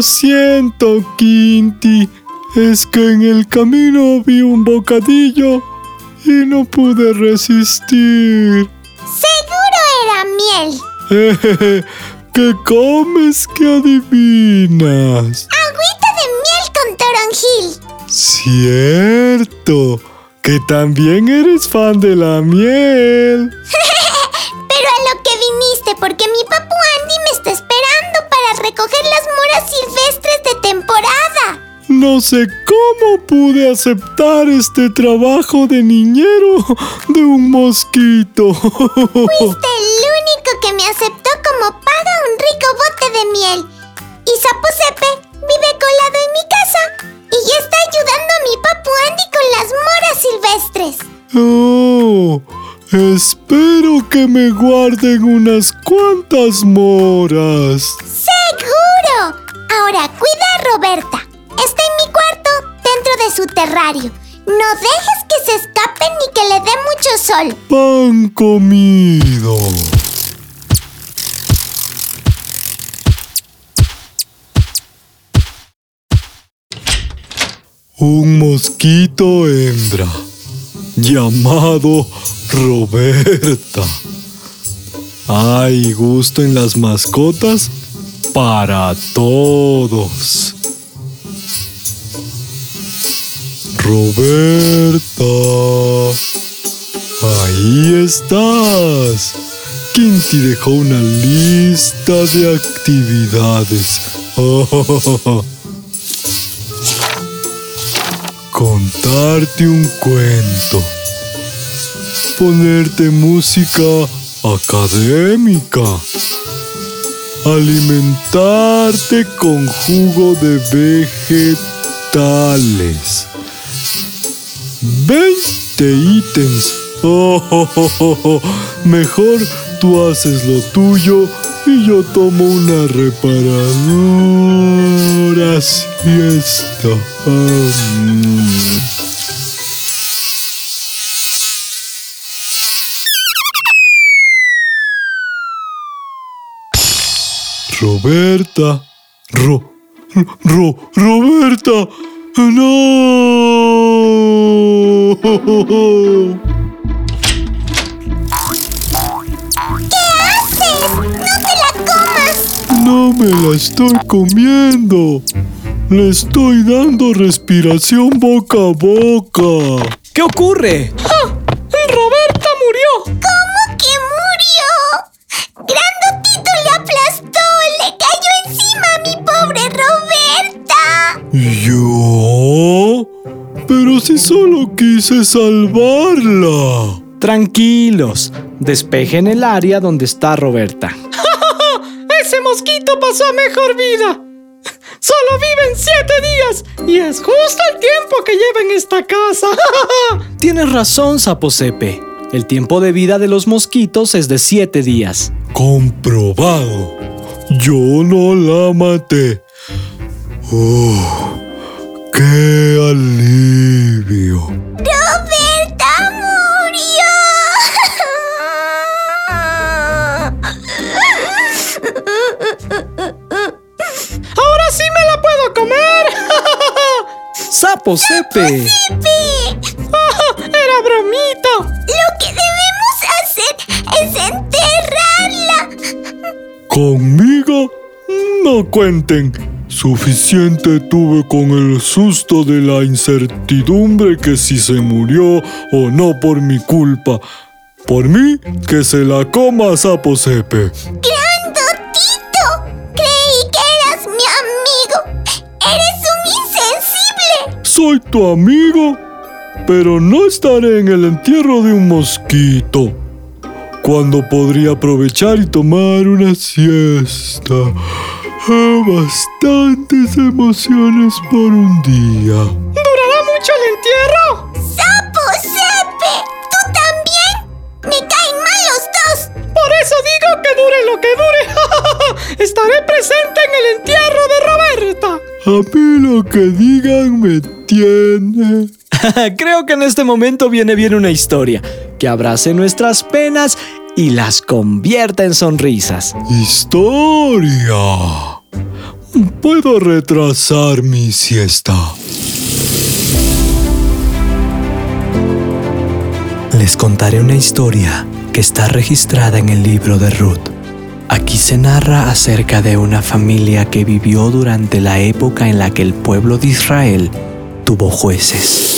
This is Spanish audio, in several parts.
Lo siento, Quinty. Es que en el camino vi un bocadillo y no pude resistir. Seguro era miel. ¿Qué comes que adivinas? Agüita de miel con toronjil. Cierto, que también eres fan de la miel. Pero a lo que viniste, porque mi papu recoger las moras silvestres de temporada. No sé cómo pude aceptar este trabajo de niñero de un mosquito. Fuiste el único que me aceptó como paga un rico bote de miel. Y Sapo Sepe vive colado en mi casa y ya está ayudando a mi papu Andy con las moras silvestres. Oh, espero que me guarden unas cuantas moras. Ahora cuida a Roberta. Está en mi cuarto, dentro de su terrario. No dejes que se escape ni que le dé mucho sol. Pan comido. Un mosquito hembra llamado Roberta. Hay gusto en las mascotas para todos. Roberta. Ahí estás. Quinty dejó una lista de actividades. Contarte un cuento. Ponerte música académica. Alimentarte con jugo de vegetales. 20 ítems. Oh, oh, oh, oh, oh. Mejor tú haces lo tuyo y yo tomo una reparadora siesta. Roberta. Ro, Ro, Roberta. No. ¿Qué haces? ¡No te la comas! No me la estoy comiendo. Le estoy dando respiración boca a boca. ¿Qué ocurre? ¡Roberta murió! ¿Cómo que murió? Grandotito le aplastó, Roberta. ¿Yo? Pero si solo quise salvarla. Tranquilos, despejen el área donde está Roberta. ¡Ese mosquito pasó a mejor vida! ¡Solo viven siete días! Y es justo el tiempo que lleva en esta casa. Tienes razón, Saposepe. El tiempo de vida de los mosquitos es de 7 días. Comprobado. Yo no la maté. ¡Oh! ¡Qué alivio! ¡Roberta murió! ¡Ahora sí me la puedo comer! ¡Saposepe! ¡Pepe! ¡Era bromita! Lo que debemos hacer es enterrarla. ¿Conmigo? No cuenten. Suficiente tuve con el susto de la incertidumbre que si se murió o no por mi culpa. Por mí, que se la coma Saposepe. ¡Grandotito! Creí que eras mi amigo. ¡Eres un insensible! Soy tu amigo, pero no estaré en el entierro de un mosquito. Cuando podría aprovechar y tomar una siesta. Ah, bastantes emociones por un día. ¿Durará mucho el entierro? ¡Sapo Sepe! ¿Tú también? Me caen mal los dos. Por eso digo que dure lo que dure. Estaré presente en el entierro de Roberta. A mí lo que digan me tiene. Creo que en este momento viene bien una historia que abrace nuestras penas y las convierta en sonrisas. Historia. Puedo retrasar mi siesta. Les contaré una historia que está registrada en el libro de Ruth. Aquí se narra acerca de una familia que vivió durante la época en la que el pueblo de Israel tuvo jueces.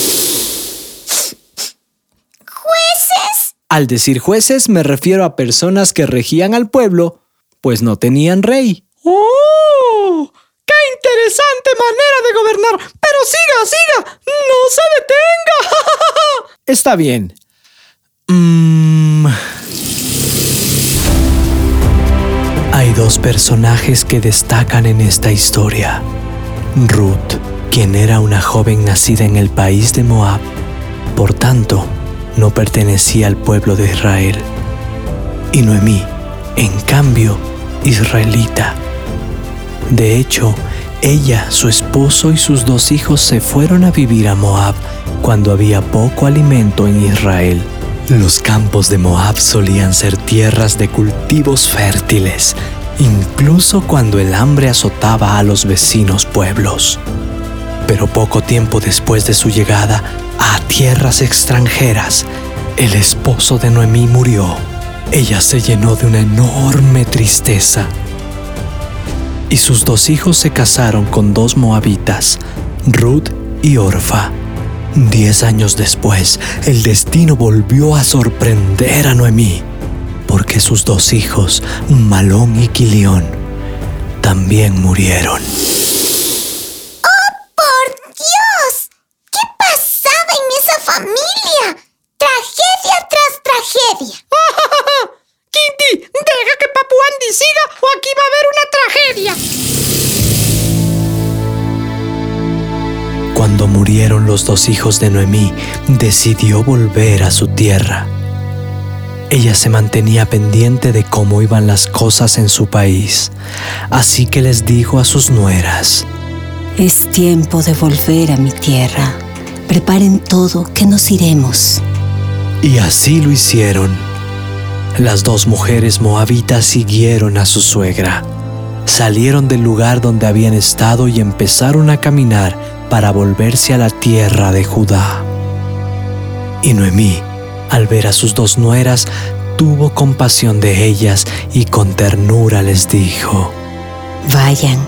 ¿Jueces? Al decir jueces me refiero a personas que regían al pueblo, pues no tenían rey. ¡Oh! ¡Qué interesante manera de gobernar! Pero siga, siga. No se detenga. Está bien. Mm. Hay dos personajes que destacan en esta historia. Ruth, quien era una joven nacida en el país de Moab, por tanto, no pertenecía al pueblo de Israel. Y Noemí, en cambio, israelita. De hecho, ella, su esposo y sus dos hijos se fueron a vivir a Moab cuando había poco alimento en Israel. Los campos de Moab solían ser tierras de cultivos fértiles, incluso cuando el hambre azotaba a los vecinos pueblos. Pero poco tiempo después de su llegada a tierras extranjeras, el esposo de Noemí murió. Ella se llenó de una enorme tristeza. Y sus dos hijos se casaron con dos moabitas, Ruth y Orfa. Diez años después, el destino volvió a sorprender a Noemí, porque sus dos hijos, Malón y Quilión, también murieron. ¡Por Dios! ¿Qué pasaba en esa familia? Tragedia tras tragedia. Kitty, deja que Papu Andy siga o aquí va a haber una tragedia. Cuando murieron los dos hijos de Noemí, decidió volver a su tierra. Ella se mantenía pendiente de cómo iban las cosas en su país, así que les dijo a sus nueras, Es tiempo de volver a mi tierra. Preparen todo, que nos iremos. y así lo hicieron. Las dos mujeres moabitas siguieron a su suegra. Salieron del lugar donde habían estado y empezaron a caminar para volverse a la tierra de Judá. Y Noemí, al ver a sus dos nueras, tuvo compasión de ellas y con ternura les dijo, Vayan,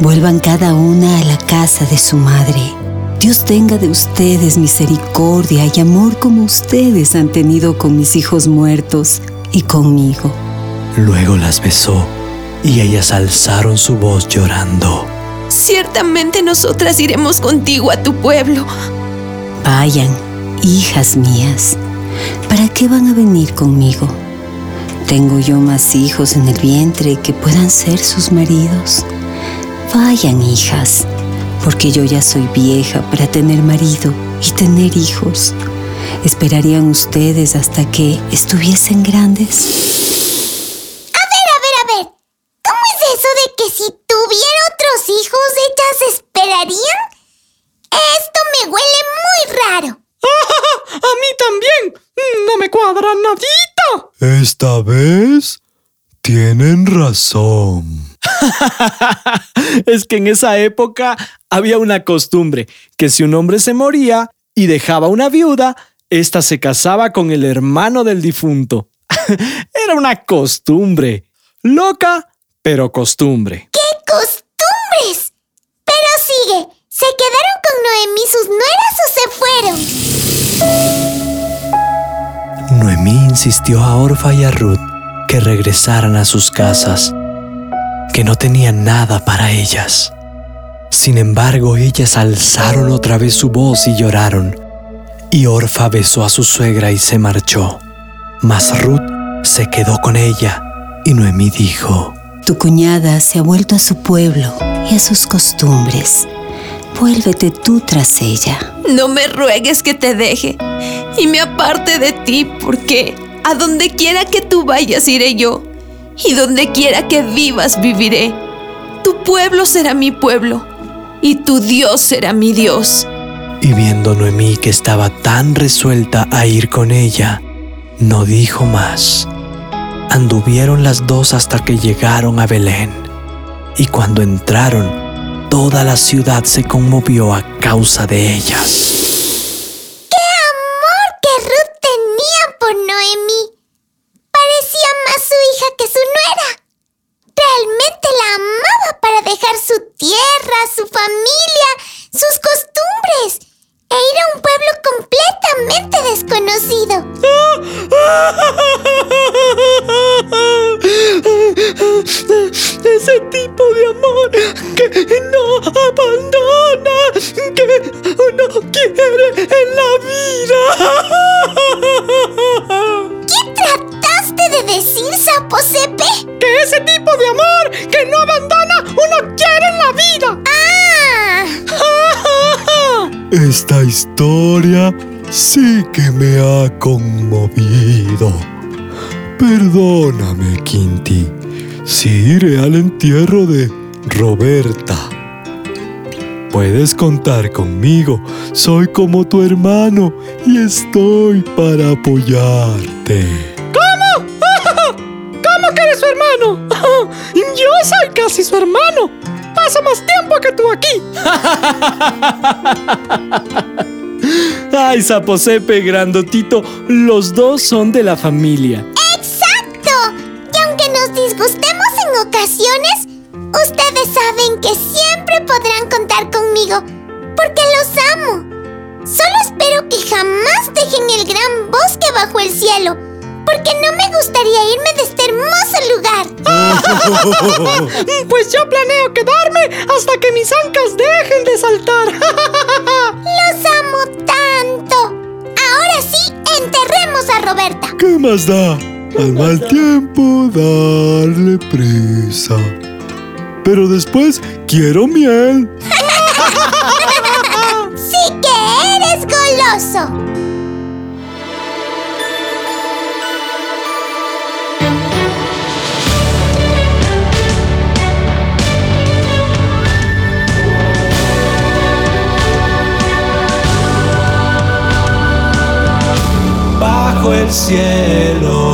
vuelvan cada una a la casa de su madre. Dios tenga de ustedes misericordia y amor como ustedes han tenido con mis hijos muertos y conmigo. luego las besó y ellas alzaron su voz llorando. Ciertamente nosotras iremos contigo a tu pueblo. Vayan, hijas mías. ¿Para qué van a venir conmigo? Tengo yo más hijos en el vientre que puedan ser sus maridos. Vayan, hijas, porque yo ya soy vieja para tener marido y tener hijos. ¿Esperarían ustedes hasta que estuviesen grandes? A ver, a ver, a ver. ¿Cómo es eso de que si tuviera otros hijos, ellas esperarían? Esto me huele muy raro. A mí también. No me cuadra nadita. Esta vez tienen razón. es que en esa época había una costumbre que si un hombre se moría y dejaba una viuda, ésta se casaba con el hermano del difunto. Era una costumbre. Loca, pero costumbre. ¡Qué costumbres! Pero sigue. ¿Se quedaron con Noemí sus nueras o se fueron? Noemí insistió a Orfa y a Ruth que regresaran a sus casas, que no tenían nada para ellas. Sin embargo, ellas alzaron otra vez su voz y lloraron. Y Orfa besó a su suegra y se marchó. Mas Ruth se quedó con ella y Noemí dijo, Tu cuñada se ha vuelto a su pueblo y a sus costumbres. Vuélvete tú tras ella. No me ruegues que te deje y me aparte de ti, porque a donde quiera que tú vayas iré yo, y donde quiera que vivas viviré. Tu pueblo será mi pueblo, y tu Dios será mi Dios. Y viendo Noemí que estaba tan resuelta a ir con ella, no dijo más. Anduvieron las dos hasta que llegaron a Belén. Y cuando entraron, toda la ciudad se conmovió a causa de ellas. Que uno quiere en la vida. ¿Qué trataste de decir, Sapo Sepe? Que ese tipo de amor que no abandona, uno quiere en la vida. ¡Ah! Esta historia sí que me ha conmovido. Perdóname, Quinti, si iré al entierro de Roberta. Puedes contar conmigo, soy como tu hermano y estoy para apoyarte. ¿Cómo que eres su hermano? Yo soy casi su hermano. Paso más tiempo que tú aquí. Ay, Zaposepe, grandotito, los dos son de la familia. ¡Exacto! Y aunque nos disgustemos en ocasiones, ustedes saben que siempre podrán contar conmigo, porque los amo. Solo espero que jamás dejen el gran bosque bajo el cielo, porque no me gustaría irme de este hermoso lugar. Pues yo planeo quedarme hasta que mis ancas dejen de saltar. Los amo tanto. Ahora sí, enterremos a Roberta. ¿Qué más da? Al mal tiempo darle prisa. Pero después quiero miel. Sí que eres goloso. bajo el cielo.